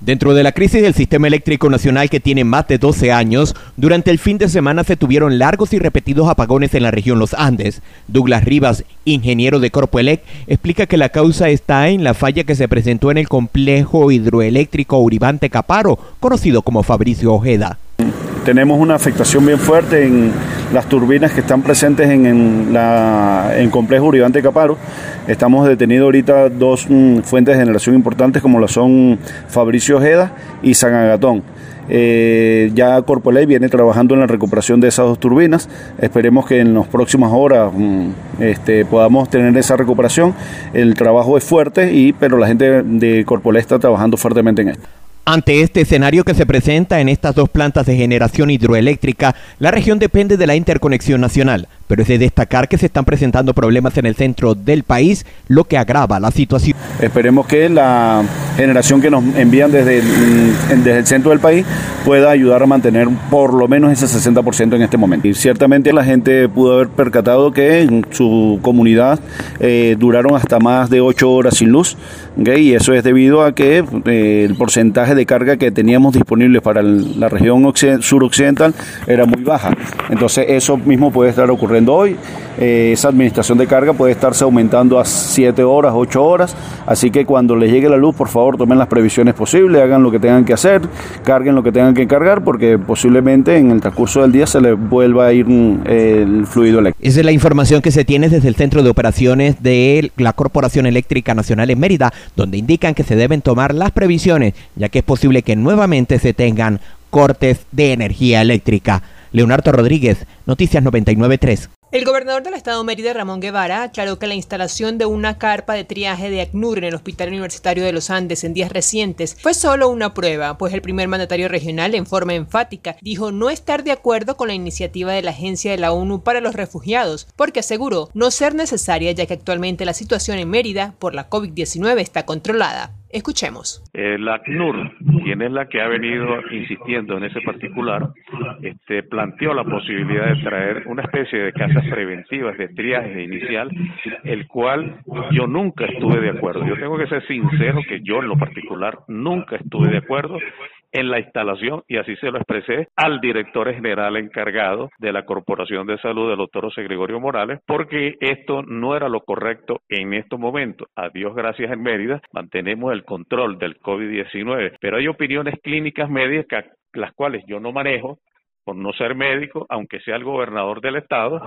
Dentro de la crisis del sistema eléctrico nacional que tiene más de 12 años, durante el fin de semana se tuvieron largos y repetidos apagones en la región Los Andes. Douglas Rivas, ingeniero de Corpoelec, explica que la causa está en la falla que se presentó en el complejo hidroeléctrico Uribante Caparo, conocido como Fabricio Ojeda tenemos una afectación bien fuerte en las turbinas que están presentes en, la, en complejo Uribante Caparo. Estamos detenidos ahorita dos mm, fuentes de generación importantes como lo son Fabricio Ojeda y San Agatón. Eh, ya Corpoley viene trabajando en la recuperación de esas dos turbinas. Esperemos que en las próximas horas mm, este, podamos tener esa recuperación. El trabajo es fuerte, y, pero la gente de Corpoley está trabajando fuertemente en esto. Ante este escenario que se presenta en estas dos plantas de generación hidroeléctrica, la región depende de la interconexión nacional, pero es de destacar que se están presentando problemas en el centro del país, lo que agrava la situación. Esperemos que la generación que nos envían desde el, mm, centro del país pueda ayudar a mantener por lo menos ese 60% en este momento. Y ciertamente la gente pudo haber percatado que en su comunidad eh, duraron hasta más de 8 horas sin luz, y eso es debido a que eh, el porcentaje de carga que teníamos disponible para la región suroccidental era muy baja. Entonces eso mismo puede estar ocurriendo hoy. Eh, esa administración de carga puede estarse aumentando a 7 horas, 8 horas. Así que cuando les llegue la luz, por favor, tomen las previsiones posibles, hagan lo que tengan que hacer, carguen lo que tengan que cargar, porque posiblemente en el transcurso del día se les vuelva a ir mm, el fluido eléctrico. Esa es la información que se tiene desde el Centro de Operaciones de la Corporación Eléctrica Nacional en Mérida, donde indican que se deben tomar las previsiones, ya que es posible que nuevamente se tengan cortes de energía eléctrica. Leonardo Rodríguez, Noticias 993. El gobernador del estado Mérida, Ramón Guevara, aclaró que la instalación de una carpa de triaje de ACNUR en el Hospital Universitario de los Andes en días recientes fue solo una prueba, pues el primer mandatario regional, en forma enfática, dijo no estar de acuerdo con la iniciativa de la Agencia de la ONU para los Refugiados, porque aseguró no ser necesaria ya que actualmente la situación en Mérida por la COVID-19 está controlada. Escuchemos. Eh, la ACNUR, quien es la que ha venido insistiendo en ese particular, este, planteó la posibilidad de traer una especie de casas preventivas de triaje inicial, el cual yo nunca estuve de acuerdo. Yo tengo que ser sincero que yo en lo particular nunca estuve de acuerdo en la instalación y así se lo expresé al director general encargado de la Corporación de Salud, del doctor José Gregorio Morales, porque esto no era lo correcto en estos momentos. A Dios gracias en Mérida mantenemos el control del COVID-19, pero hay opiniones clínicas médicas las cuales yo no manejo, por no ser médico, aunque sea el gobernador del estado,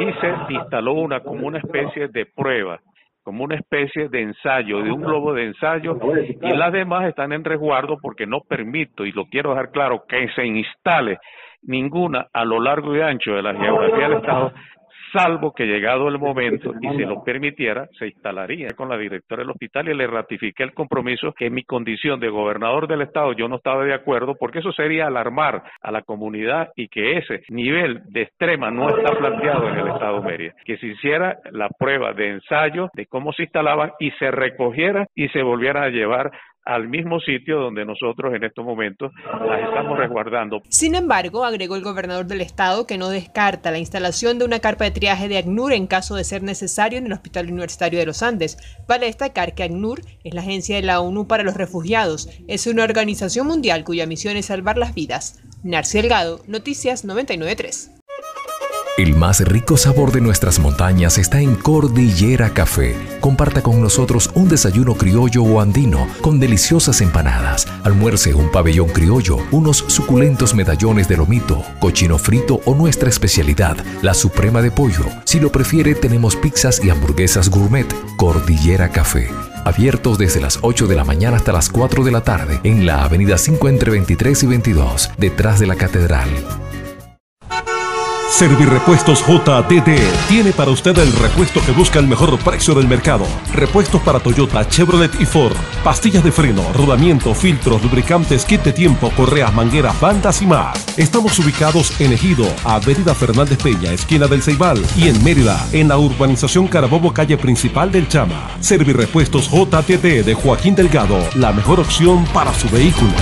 y se instaló una como una especie de prueba como una especie de ensayo, de un globo de ensayo, y las demás están en resguardo porque no permito, y lo quiero dejar claro, que se instale ninguna a lo largo y ancho de la geografía del Estado salvo que llegado el momento y se lo permitiera, se instalaría con la directora del hospital y le ratifiqué el compromiso que en mi condición de gobernador del estado yo no estaba de acuerdo porque eso sería alarmar a la comunidad y que ese nivel de extrema no está planteado en el estado Mérida, que se hiciera la prueba de ensayo de cómo se instalaban y se recogiera y se volviera a llevar al mismo sitio donde nosotros en estos momentos las estamos resguardando. Sin embargo, agregó el gobernador del estado que no descarta la instalación de una carpa de triaje de ACNUR en caso de ser necesario en el Hospital Universitario de los Andes. Vale destacar que ACNUR es la agencia de la ONU para los refugiados. Es una organización mundial cuya misión es salvar las vidas. Narci Delgado, Noticias 993. El más rico sabor de nuestras montañas está en Cordillera Café. Comparta con nosotros un desayuno criollo o andino con deliciosas empanadas, almuerce un pabellón criollo, unos suculentos medallones de lomito, cochino frito o nuestra especialidad, la suprema de pollo. Si lo prefiere, tenemos pizzas y hamburguesas gourmet. Cordillera Café. Abiertos desde las 8 de la mañana hasta las 4 de la tarde en la avenida 5 entre 23 y 22, detrás de la catedral. Servirepuestos JDD tiene para usted el repuesto que busca el mejor precio del mercado. Repuestos para Toyota, Chevrolet y Ford. Pastillas de freno, rodamiento, filtros, lubricantes, kit de tiempo, correas, mangueras, bandas y más. Estamos ubicados en Ejido, Avenida Fernández Peña, esquina del Ceibal, y en Mérida, en la urbanización Carabobo, calle principal del Chama. Servirepuestos JDD de Joaquín Delgado, la mejor opción para su vehículo.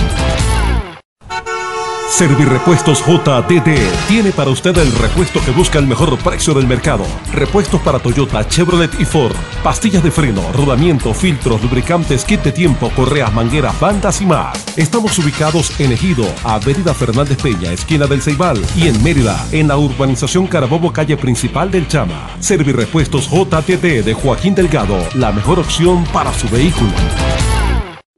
Servirepuestos JTT tiene para usted el repuesto que busca el mejor precio del mercado. Repuestos para Toyota, Chevrolet y Ford. Pastillas de freno, rodamiento, filtros, lubricantes, kit de tiempo, correas, mangueras, bandas y más. Estamos ubicados en Ejido, Avenida Fernández Peña, esquina del Ceibal, y en Mérida, en la urbanización Carabobo, calle principal del Chama. Servirepuestos JTT de Joaquín Delgado, la mejor opción para su vehículo.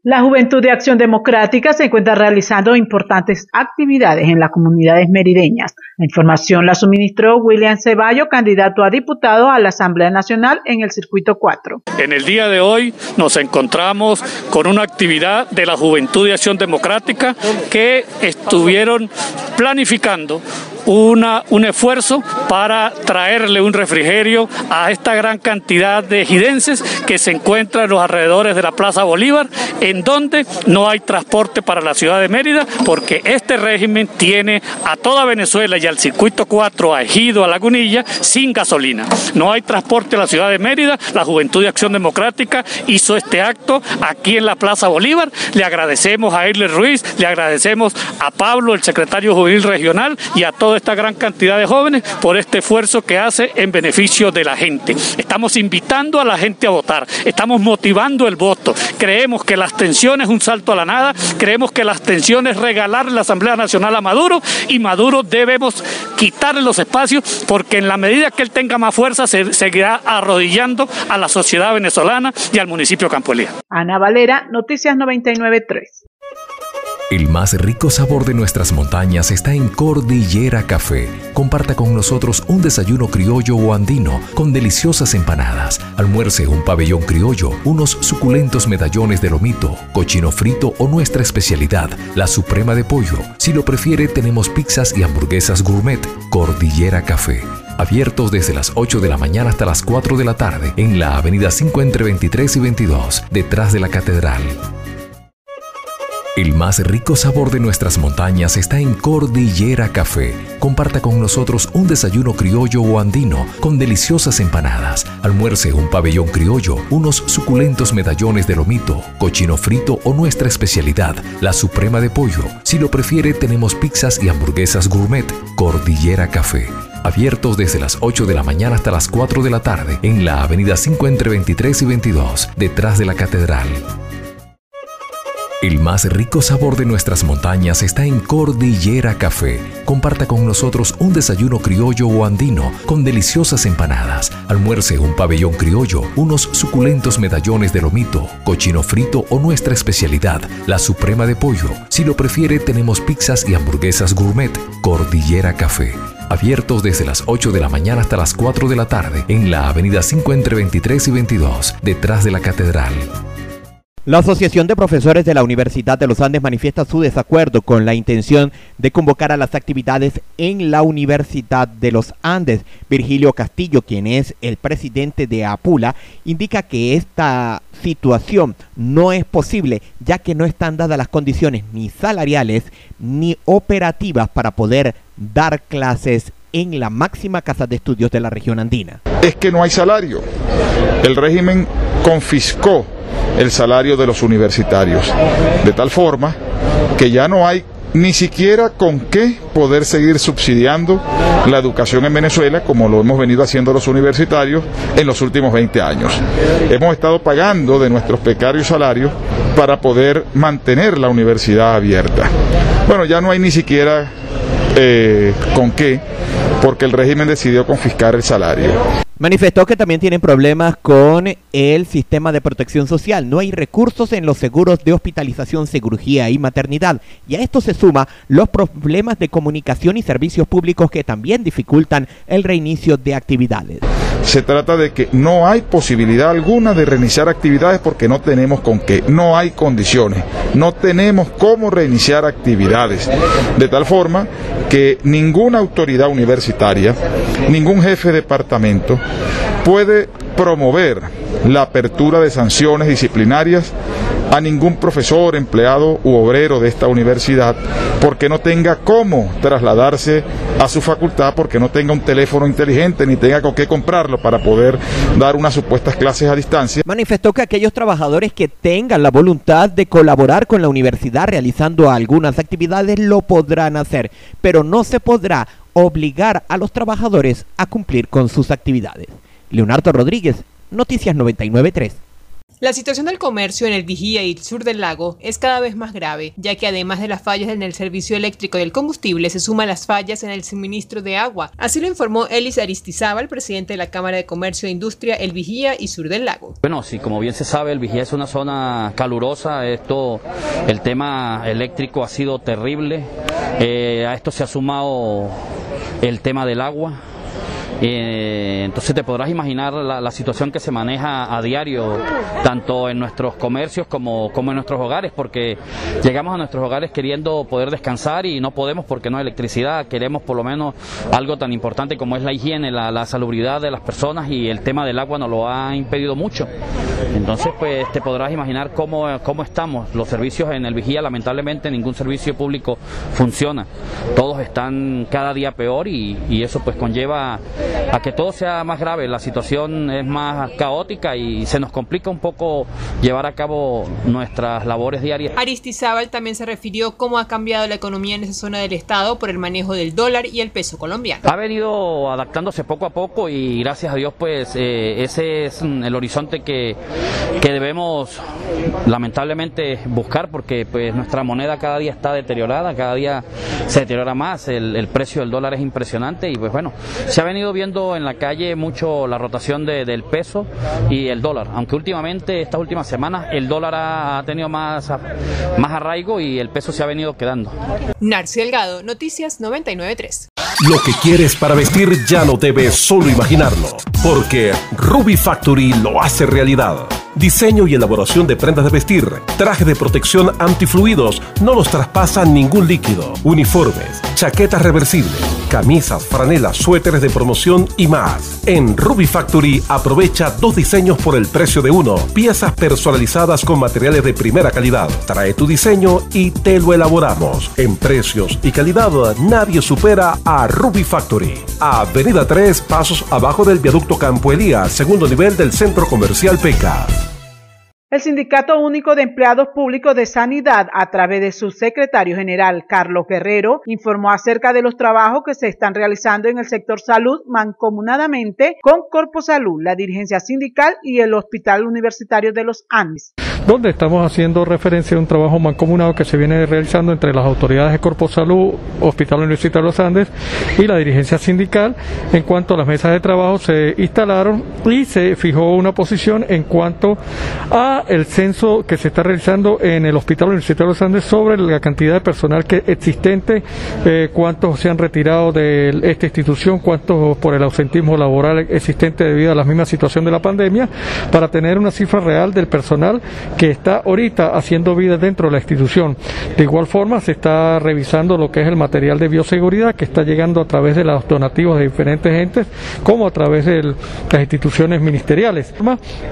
La Juventud de Acción Democrática se encuentra realizando importantes actividades en las comunidades merideñas. La información la suministró William Ceballo, candidato a diputado a la Asamblea Nacional en el Circuito 4. En el día de hoy nos encontramos con una actividad de la Juventud de Acción Democrática que estuvieron planificando una, un esfuerzo para traerle un refrigerio a esta gran cantidad de ejidenses que se encuentran en los alrededores de la Plaza Bolívar, en donde no hay transporte para la ciudad de Mérida, porque este régimen tiene a toda Venezuela y al circuito 4, a Ejido, a Lagunilla, sin gasolina. No hay transporte a la ciudad de Mérida, la Juventud de Acción Democrática hizo este acto aquí en la Plaza Bolívar. Le agradecemos a Irle Ruiz, le agradecemos a Pablo, el secretario juvenil regional, y a todo esta gran cantidad de jóvenes por este esfuerzo que hace en beneficio de la gente. Estamos invitando a la gente a votar, estamos motivando el voto. Creemos que la abstención es un salto a la nada, creemos que la abstención es regalarle la Asamblea Nacional a Maduro y Maduro debemos quitarle los espacios porque en la medida que él tenga más fuerza se seguirá arrodillando a la sociedad venezolana y al municipio Campo Elías. Ana Valera, Noticias 993. El más rico sabor de nuestras montañas está en Cordillera Café. Comparta con nosotros un desayuno criollo o andino con deliciosas empanadas, almuerce un pabellón criollo, unos suculentos medallones de lomito, cochino frito o nuestra especialidad, la suprema de pollo. Si lo prefiere, tenemos pizzas y hamburguesas gourmet. Cordillera Café. Abiertos desde las 8 de la mañana hasta las 4 de la tarde en la avenida 5 entre 23 y 22, detrás de la catedral. El más rico sabor de nuestras montañas está en Cordillera Café. Comparta con nosotros un desayuno criollo o andino con deliciosas empanadas, almuerce un pabellón criollo, unos suculentos medallones de lomito, cochino frito o nuestra especialidad, la suprema de pollo. Si lo prefiere, tenemos pizzas y hamburguesas gourmet. Cordillera Café. Abiertos desde las 8 de la mañana hasta las 4 de la tarde en la avenida 5 entre 23 y 22, detrás de la catedral. El más rico sabor de nuestras montañas está en Cordillera Café. Comparta con nosotros un desayuno criollo o andino con deliciosas empanadas, almuerce un pabellón criollo, unos suculentos medallones de lomito, cochino frito o nuestra especialidad, la suprema de pollo. Si lo prefiere, tenemos pizzas y hamburguesas gourmet. Cordillera Café. Abiertos desde las 8 de la mañana hasta las 4 de la tarde en la avenida 5 entre 23 y 22, detrás de la catedral. La Asociación de Profesores de la Universidad de los Andes manifiesta su desacuerdo con la intención de convocar a las actividades en la Universidad de los Andes. Virgilio Castillo, quien es el presidente de APULA, indica que esta situación no es posible ya que no están dadas las condiciones ni salariales ni operativas para poder dar clases en la máxima casa de estudios de la región andina. Es que no hay salario. El régimen confiscó el salario de los universitarios, de tal forma que ya no hay ni siquiera con qué poder seguir subsidiando la educación en Venezuela como lo hemos venido haciendo los universitarios en los últimos 20 años. Hemos estado pagando de nuestros precarios salarios para poder mantener la universidad abierta. Bueno, ya no hay ni siquiera eh, con qué, porque el régimen decidió confiscar el salario. Manifestó que también tienen problemas con el sistema de protección social. No hay recursos en los seguros de hospitalización, cirugía y maternidad. Y a esto se suma los problemas de comunicación y servicios públicos que también dificultan el reinicio de actividades. Se trata de que no hay posibilidad alguna de reiniciar actividades porque no tenemos con qué, no hay condiciones, no tenemos cómo reiniciar actividades. De tal forma que ninguna autoridad universitaria, ningún jefe de departamento, puede promover la apertura de sanciones disciplinarias a ningún profesor, empleado u obrero de esta universidad porque no tenga cómo trasladarse a su facultad, porque no tenga un teléfono inteligente ni tenga con qué comprarlo para poder dar unas supuestas clases a distancia. Manifestó que aquellos trabajadores que tengan la voluntad de colaborar con la universidad realizando algunas actividades lo podrán hacer, pero no se podrá obligar a los trabajadores a cumplir con sus actividades. Leonardo Rodríguez, Noticias 993. La situación del comercio en el Vigía y el sur del lago es cada vez más grave, ya que además de las fallas en el servicio eléctrico y el combustible, se suman las fallas en el suministro de agua. Así lo informó Elis Aristizábal, presidente de la Cámara de Comercio e Industria El Vigía y Sur del Lago. Bueno, sí, como bien se sabe, el Vigía es una zona calurosa, esto, el tema eléctrico ha sido terrible, eh, a esto se ha sumado el tema del agua, eh, entonces te podrás imaginar la, situación que se maneja a diario, tanto en nuestros comercios como, como en nuestros hogares, porque llegamos a nuestros hogares queriendo poder descansar y no podemos porque no hay electricidad, queremos por lo menos algo tan importante como es la higiene, la, la salubridad de las personas y el tema del agua nos lo ha impedido mucho. Entonces, pues te podrás imaginar cómo, cómo estamos. Los servicios en el Vigía, lamentablemente, ningún servicio público funciona. Todos están cada día peor y, y eso pues conlleva a que todo sea más grave, la situación es más caótica y se nos complica un poco llevar a cabo nuestras labores diarias. Aristizábal también se refirió cómo ha cambiado la economía en esa zona del estado por el manejo del dólar y el peso colombiano. Ha venido adaptándose poco a poco y gracias a Dios pues eh, ese es el horizonte que, que debemos lamentablemente buscar porque pues nuestra moneda cada día está deteriorada, cada día se deteriora más, el, el precio del dólar es impresionante y pues bueno, se ha venido viendo en la calle mucho la rotación de, del peso y el dólar, aunque últimamente, estas últimas semanas, el dólar ha, tenido más, más arraigo y el peso se ha venido quedando. Narci Delgado, Noticias 993. Lo que quieres para vestir ya no debes solo imaginarlo, porque Ruby Factory lo hace realidad. Diseño y elaboración de prendas de vestir, traje de protección antifluidos, no los traspasan ningún líquido, uniformes, chaquetas reversibles, camisas, franelas, suéteres de promoción y más. En Ruby Factory aprovecha dos diseños por el precio de uno, piezas personalizadas con materiales de primera calidad. Trae tu diseño y te lo elaboramos. En precios y calidad nadie supera a Ruby Factory. Avenida 3, pasos abajo del viaducto Campo Elías, segundo nivel del centro comercial Peca. El Sindicato Único de Empleados Públicos de Sanidad, a través de su secretario general Carlos Guerrero, informó acerca de los trabajos que se están realizando en el sector salud mancomunadamente con Corpo Salud, la dirigencia sindical y el Hospital Universitario de los Andes donde estamos haciendo referencia a un trabajo mancomunado que se viene realizando entre las autoridades de Corpo Salud, Hospital Universitario de los Andes y la dirigencia sindical. En cuanto a las mesas de trabajo se instalaron y se fijó una posición en cuanto a el censo que se está realizando en el Hospital Universitario de los Andes sobre la cantidad de personal que existente, eh, cuántos se han retirado de esta institución, cuántos por el ausentismo laboral existente debido a la misma situación de la pandemia, para tener una cifra real del personal que está ahorita haciendo vida dentro de la institución. De igual forma, se está revisando lo que es el material de bioseguridad que está llegando a través de los donativos de diferentes entes, como a través de las instituciones ministeriales.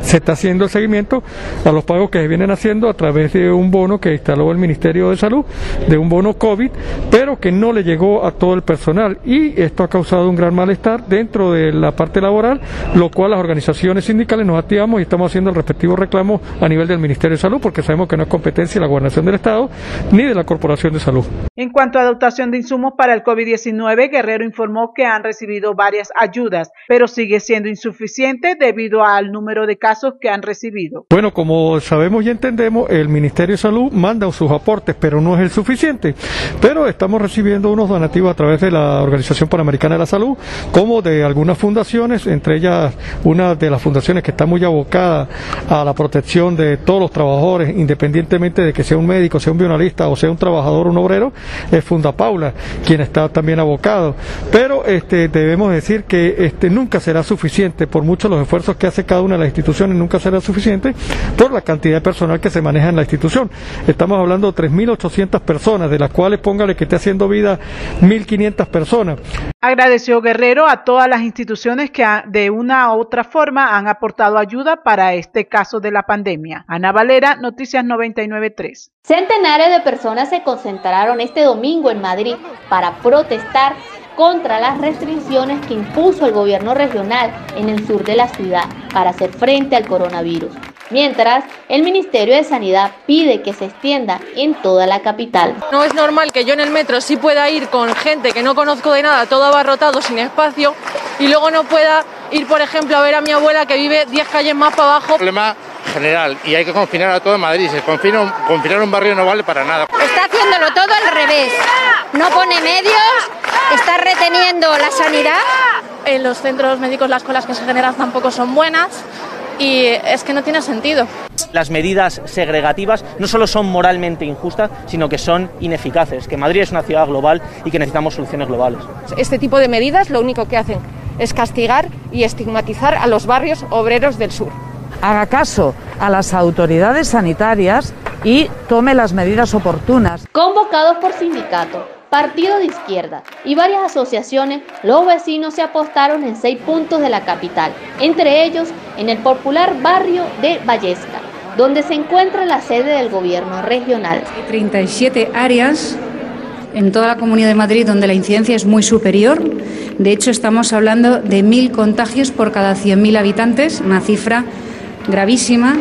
Se está haciendo el seguimiento a los pagos que se vienen haciendo a través de un bono que instaló el Ministerio de Salud, de un bono COVID, pero que no le llegó a todo el personal. Y esto ha causado un gran malestar dentro de la parte laboral, lo cual las organizaciones sindicales nos activamos y estamos haciendo el respectivo reclamo a nivel del Ministerio Ministerio de Salud, porque sabemos que no es competencia de la gobernación del Estado ni de la Corporación de Salud. En cuanto a dotación de insumos para el COVID-19, Guerrero informó que han recibido varias ayudas, pero sigue siendo insuficiente debido al número de casos que han recibido. Bueno, como sabemos y entendemos, el Ministerio de Salud manda sus aportes, pero no es el suficiente. Pero estamos recibiendo unos donativos a través de la Organización Panamericana de la Salud, como de algunas fundaciones, entre ellas una de las fundaciones que está muy abocada a la protección de todos los trabajadores, independientemente de que sea un médico, sea un bionalista o sea un trabajador, un obrero, es Funda Paula, quien está también abocado. Pero este, debemos decir que este, nunca será suficiente, por muchos los esfuerzos que hace cada una de las instituciones, nunca será suficiente por la cantidad de personal que se maneja en la institución. Estamos hablando de 3.800 personas, de las cuales póngale que esté haciendo vida 1.500 personas. Agradeció Guerrero a todas las instituciones que de una u otra forma han aportado ayuda para este caso de la pandemia. Ana Ana Valera, Noticias 993. Centenares de personas se concentraron este domingo en Madrid para protestar contra las restricciones que impuso el gobierno regional en el sur de la ciudad para hacer frente al coronavirus. Mientras, el Ministerio de Sanidad pide que se extienda en toda la capital. No es normal que yo en el metro sí pueda ir con gente que no conozco de nada, todo abarrotado, sin espacio, y luego no pueda ir, por ejemplo, a ver a mi abuela que vive 10 calles más para abajo. Problema general y hay que confinar a todo Madrid. Si confina, confinar un barrio no vale para nada. Está haciéndolo todo al revés. No pone medios, está reteniendo la sanidad. En los centros médicos las colas que se generan tampoco son buenas y es que no tiene sentido. Las medidas segregativas no solo son moralmente injustas, sino que son ineficaces, que Madrid es una ciudad global y que necesitamos soluciones globales. Este tipo de medidas lo único que hacen es castigar y estigmatizar a los barrios obreros del sur. Haga caso a las autoridades sanitarias y tome las medidas oportunas. Convocados por sindicatos, partido de izquierda y varias asociaciones, los vecinos se apostaron en seis puntos de la capital, entre ellos en el popular barrio de Vallesca, donde se encuentra la sede del gobierno regional. 37 áreas en toda la Comunidad de Madrid donde la incidencia es muy superior. De hecho, estamos hablando de mil contagios por cada 100.000 habitantes, una cifra gravísima.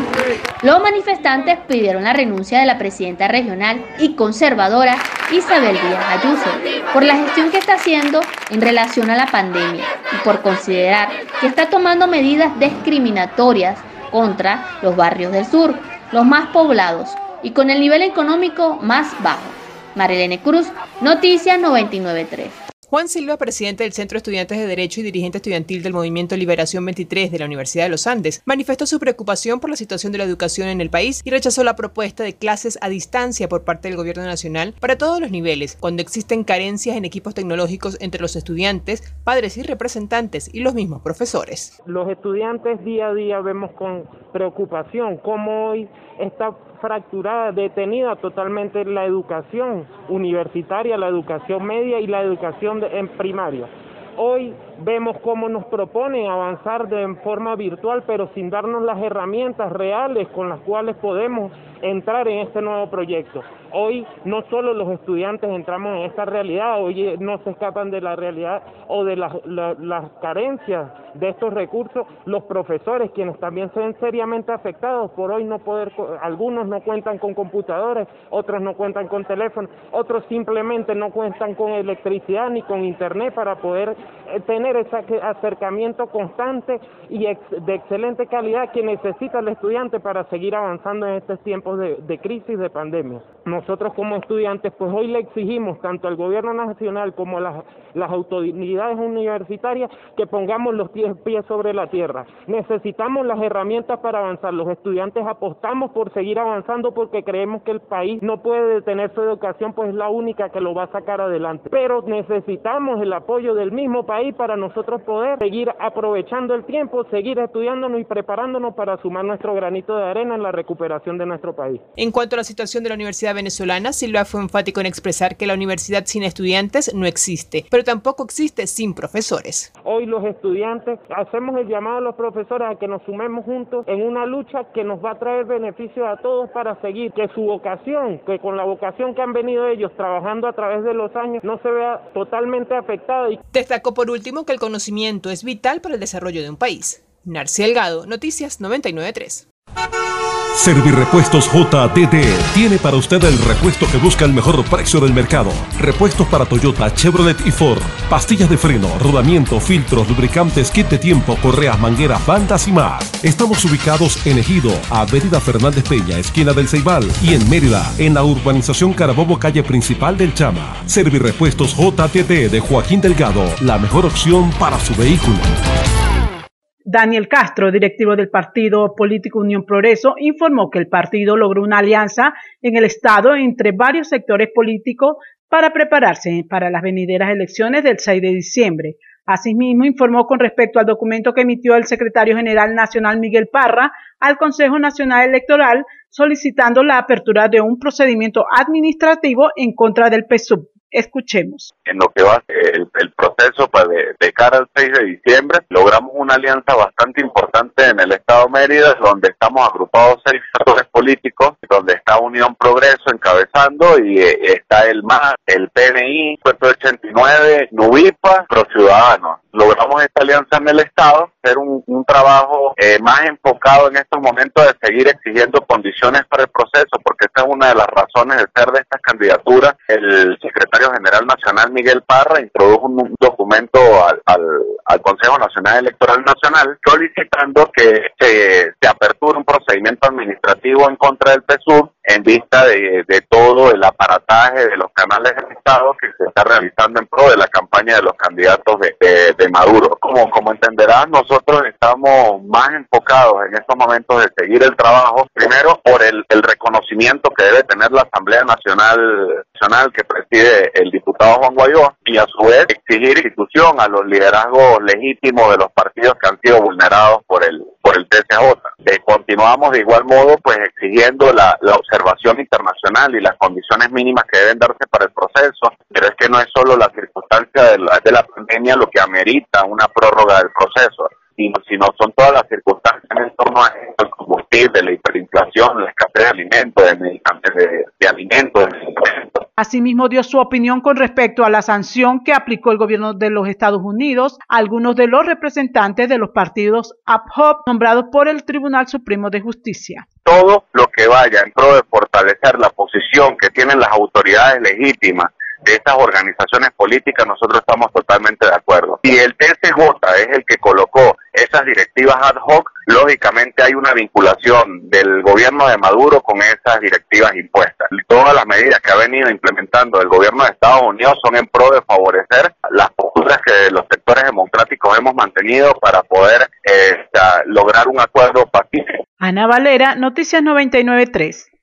Los manifestantes pidieron la renuncia de la presidenta regional y conservadora Isabel Díaz Ayuso por la gestión que está haciendo en relación a la pandemia y por considerar que está tomando medidas discriminatorias contra los barrios del sur, los más poblados y con el nivel económico más bajo. Marilene Cruz, Noticias 993. Juan Silva, presidente del Centro de Estudiantes de Derecho y dirigente estudiantil del Movimiento Liberación 23 de la Universidad de los Andes, manifestó su preocupación por la situación de la educación en el país y rechazó la propuesta de clases a distancia por parte del Gobierno Nacional para todos los niveles, cuando existen carencias en equipos tecnológicos entre los estudiantes, padres y representantes y los mismos profesores. Los estudiantes día a día vemos con preocupación cómo hoy está fracturada, detenida totalmente la educación universitaria, la educación media y la educación en primaria. Hoy vemos cómo nos proponen avanzar de forma virtual, pero sin darnos las herramientas reales con las cuales podemos entrar en este nuevo proyecto. Hoy no solo los estudiantes entramos en esta realidad, hoy no se escapan de la realidad o de las, carencias de estos recursos, los profesores, quienes también se ven seriamente afectados por hoy no poder, algunos no cuentan con computadores, otros no cuentan con teléfono, otros simplemente no cuentan con electricidad ni con internet para poder eh, tener ese acercamiento constante y de excelente calidad que necesita el estudiante para seguir avanzando en estos tiempos de, de crisis, de pandemia nosotros como estudiantes, pues hoy le exigimos tanto al gobierno nacional como a las, las autoridades universitarias que pongamos los pies sobre la tierra. Necesitamos las herramientas para avanzar. Los estudiantes apostamos por seguir avanzando porque creemos que el país no puede detener su educación, pues es la única que lo va a sacar adelante. Pero necesitamos el apoyo del mismo país para nosotros poder seguir aprovechando el tiempo, seguir estudiándonos y preparándonos para sumar nuestro granito de arena en la recuperación de nuestro país. En cuanto a la situación de la Universidad venezolana, Silva fue enfático en expresar que la universidad sin estudiantes no existe, pero tampoco existe sin profesores. Hoy los estudiantes hacemos el llamado a los profesores a que nos sumemos juntos en una lucha que nos va a traer beneficios a todos para seguir, que su vocación, que con la vocación que han venido ellos trabajando a través de los años, no se vea totalmente afectada. Destacó por último que el conocimiento es vital para el desarrollo de un país. Narci Delgado, Noticias 993. Servirepuestos JTT tiene para usted el repuesto que busca el mejor precio del mercado. Repuestos para Toyota, Chevrolet y Ford. Pastillas de freno, rodamiento, filtros, lubricantes, kit de tiempo, correas, mangueras, bandas y más. Estamos ubicados en Ejido, Avenida Fernández Peña, esquina del Ceibal. Y en Mérida, en la urbanización Carabobo, calle principal del Chama. Servirepuestos JTT de Joaquín Delgado, la mejor opción para su vehículo. Daniel Castro, directivo del partido político Unión Progreso, informó que el partido logró una alianza en el Estado entre varios sectores políticos para prepararse para las venideras elecciones del 6 de diciembre. Asimismo, informó con respecto al documento que emitió el secretario general nacional Miguel Parra al Consejo Nacional Electoral solicitando la apertura de un procedimiento administrativo en contra del PSUV Escuchemos. En lo que va el, proceso pues, de, cara al 6 de diciembre, logramos una alianza bastante importante en el Estado Mérida, donde estamos agrupados seis actores políticos, donde está Unión Progreso encabezando y eh, está el MAS, el PNI, 89, Nubipa, Pro Ciudadanos logramos esta alianza en el Estado, hacer un, un trabajo eh, más enfocado en estos momentos de seguir exigiendo condiciones para el proceso, porque esta es una de las razones de ser de estas candidaturas. El secretario general nacional Miguel Parra introdujo un, documento al, al, al, Consejo Nacional Electoral Nacional solicitando que se, se aperture un procedimiento administrativo en contra del PSUV en vista de, de, todo el aparataje de los canales del Estado que se está realizando en pro de la campaña de los candidatos de, de, de Maduro. Como, como entenderás, nosotros estamos más enfocados en estos momentos de seguir el trabajo, primero por el, el reconocimiento que debe tener la Asamblea Nacional, Nacional que preside el diputado Juan Guaidó y a su vez exigir institución a los liderazgos legítimos de los partidos que han sido vulnerados por el, por el TCJ. Eh, continuamos de igual modo pues exigiendo la, la observación internacional y las condiciones mínimas que deben darse para el proceso, pero es que no es solo la circunstancia de la, de la pandemia lo que amerita una prórroga del proceso, sino, sino son todas las circunstancias en torno a el combustible, la hiperinflación, la escasez de alimentos, de de, de alimentos. Asimismo dio su opinión con respecto a la sanción que aplicó el gobierno de los Estados Unidos a algunos de los representantes de los partidos APHOP nombrados por el Tribunal Supremo de Justicia. Todo lo que vaya en pro de fortalecer la posición que tienen las autoridades legítimas de estas organizaciones políticas, nosotros estamos totalmente de acuerdo. Si el TCJ es el que colocó esas directivas ad hoc, lógicamente hay una vinculación del gobierno de Maduro con esas directivas impuestas. Todas las medidas que ha venido implementando el gobierno de Estados Unidos son en pro de favorecer las posturas que los sectores democráticos hemos mantenido para poder eh, lograr un acuerdo pacífico. Ana Valera, Noticias 993.